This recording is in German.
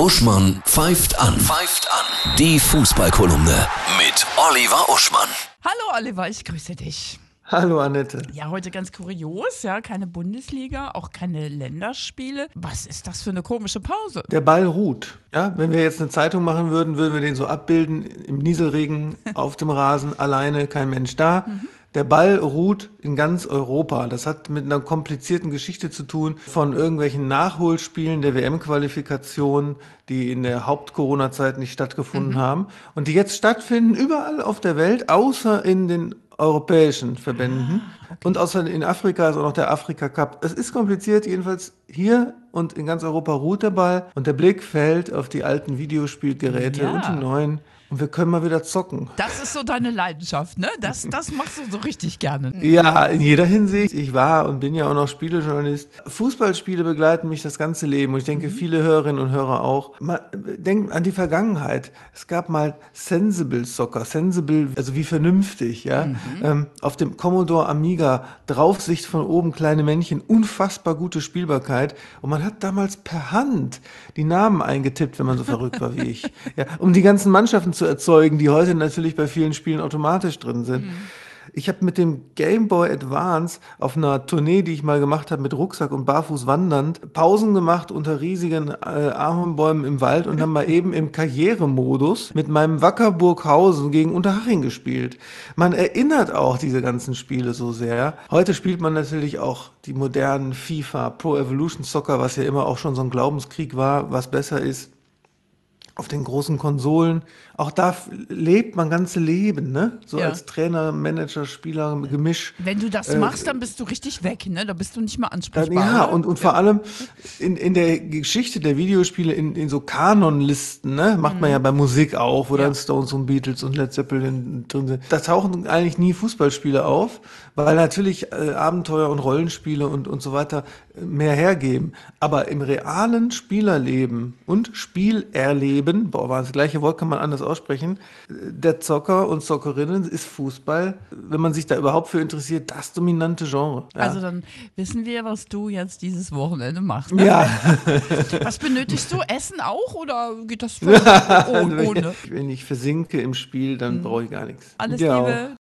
Uschmann pfeift an. Pfeift an. Die Fußballkolumne mit Oliver Uschmann. Hallo Oliver, ich grüße dich. Hallo Annette. Ja, heute ganz kurios, ja, keine Bundesliga, auch keine Länderspiele. Was ist das für eine komische Pause? Der Ball ruht. Ja, wenn wir jetzt eine Zeitung machen würden, würden wir den so abbilden im Nieselregen auf dem Rasen, alleine, kein Mensch da. Mhm. Der Ball ruht in ganz Europa. Das hat mit einer komplizierten Geschichte zu tun von irgendwelchen Nachholspielen der WM-Qualifikation, die in der Haupt-Corona-Zeit nicht stattgefunden mhm. haben und die jetzt stattfinden überall auf der Welt, außer in den europäischen Verbänden. Ah, okay. Und außer in Afrika ist auch noch der Afrika Cup. Es ist kompliziert, jedenfalls hier und in ganz Europa ruht der Ball und der Blick fällt auf die alten Videospielgeräte ja. und die neuen. Und wir können mal wieder zocken. Das ist so deine Leidenschaft, ne? Das, das machst du so richtig gerne. Ja, in jeder Hinsicht. Ich war und bin ja auch noch Spielejournalist. Fußballspiele begleiten mich das ganze Leben. Und ich denke, mhm. viele Hörerinnen und Hörer auch. Man denkt an die Vergangenheit. Es gab mal Sensible Soccer. Sensible, also wie vernünftig, ja. Mhm. Ähm, auf dem Commodore Amiga, Draufsicht von oben, kleine Männchen, unfassbar gute Spielbarkeit. Und man hat damals per Hand die Namen eingetippt, wenn man so verrückt war wie ich. Ja, um die ganzen Mannschaften zu erzeugen, die heute natürlich bei vielen Spielen automatisch drin sind. Mhm. Ich habe mit dem Game Boy Advance auf einer Tournee, die ich mal gemacht habe, mit Rucksack und barfuß wandernd, Pausen gemacht unter riesigen äh, Ahornbäumen im Wald und haben mal eben im Karrieremodus mit meinem Wacker Burghausen gegen Unterhaching gespielt. Man erinnert auch diese ganzen Spiele so sehr. Heute spielt man natürlich auch die modernen FIFA, Pro Evolution Soccer, was ja immer auch schon so ein Glaubenskrieg war, was besser ist auf den großen Konsolen. Auch da lebt man ganze Leben, ne? So ja. als Trainer, Manager, Spieler, Gemisch. Wenn du das äh, machst, dann bist du richtig weg, ne? Da bist du nicht mehr ansprechbar. Dann, ja, und, und ja. vor allem in, in der Geschichte der Videospiele, in, in so Kanonlisten, ne? Macht mhm. man ja bei Musik auch, wo ja. dann Stones und Beatles und Led Zeppelin drin sind. Da tauchen eigentlich nie Fußballspiele auf, weil natürlich äh, Abenteuer und Rollenspiele und, und so weiter mehr hergeben. Aber im realen Spielerleben und Spielerleben, boah, war das gleiche Wort, kann man anders aussprechen, der Zocker und Zockerinnen ist Fußball, wenn man sich da überhaupt für interessiert, das dominante Genre. Ja. Also dann wissen wir, was du jetzt dieses Wochenende machst. Ne? Ja. Was benötigst du? Essen auch oder geht das ohne? Wenn ich versinke im Spiel, dann hm. brauche ich gar nichts. Alles ja. Liebe.